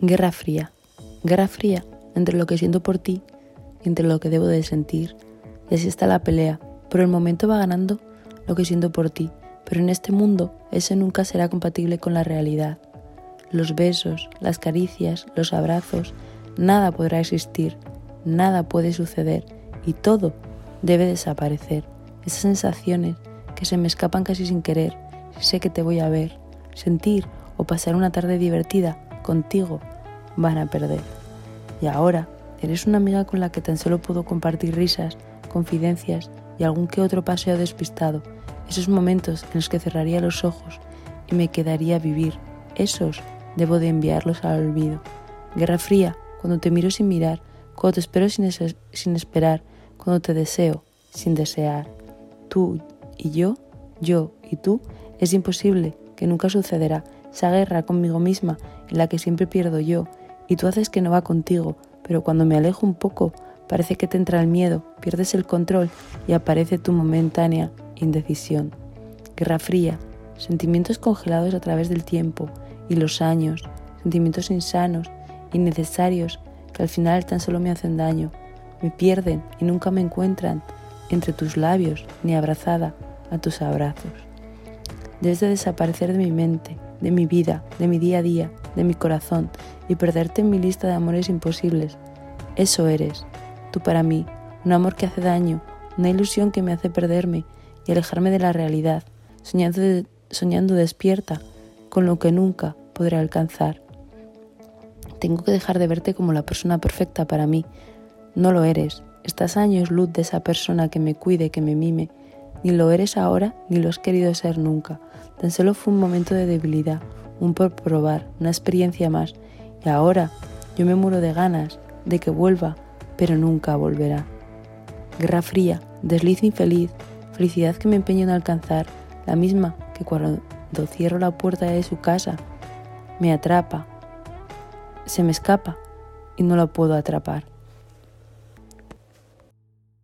Guerra fría. Guerra fría entre lo que siento por ti y entre lo que debo de sentir. Y así está la pelea. Por el momento va ganando lo que siento por ti, pero en este mundo ese nunca será compatible con la realidad. Los besos, las caricias, los abrazos, nada podrá existir, nada puede suceder y todo debe desaparecer. Esas sensaciones que se me escapan casi sin querer, si sé que te voy a ver, sentir o pasar una tarde divertida contigo van a perder. Y ahora eres una amiga con la que tan solo puedo compartir risas, confidencias y algún que otro paseo despistado. Esos momentos en los que cerraría los ojos y me quedaría a vivir. Esos debo de enviarlos al olvido. Guerra fría, cuando te miro sin mirar, cuando te espero sin, sin esperar, cuando te deseo sin desear. Tú y yo, yo y tú, es imposible, que nunca sucederá esa guerra conmigo misma en la que siempre pierdo yo, y tú haces que no va contigo, pero cuando me alejo un poco, parece que te entra el miedo, pierdes el control y aparece tu momentánea indecisión. Guerra fría, sentimientos congelados a través del tiempo y los años, sentimientos insanos, innecesarios, que al final tan solo me hacen daño, me pierden y nunca me encuentran entre tus labios ni abrazada a tus abrazos. Debes de desaparecer de mi mente, de mi vida, de mi día a día, de mi corazón y perderte en mi lista de amores imposibles. Eso eres, tú para mí, un amor que hace daño, una ilusión que me hace perderme y alejarme de la realidad, soñando, despierta con lo que nunca podré alcanzar. Tengo que dejar de verte como la persona perfecta para mí. No lo eres. Estás años luz de esa persona que me cuide, que me mime. Ni lo eres ahora, ni lo has querido ser nunca. Tan solo fue un momento de debilidad, un por probar, una experiencia más. Y ahora yo me muero de ganas de que vuelva, pero nunca volverá. Guerra fría, desliz infeliz, felicidad que me empeño en alcanzar, la misma que cuando cierro la puerta de su casa, me atrapa, se me escapa y no la puedo atrapar.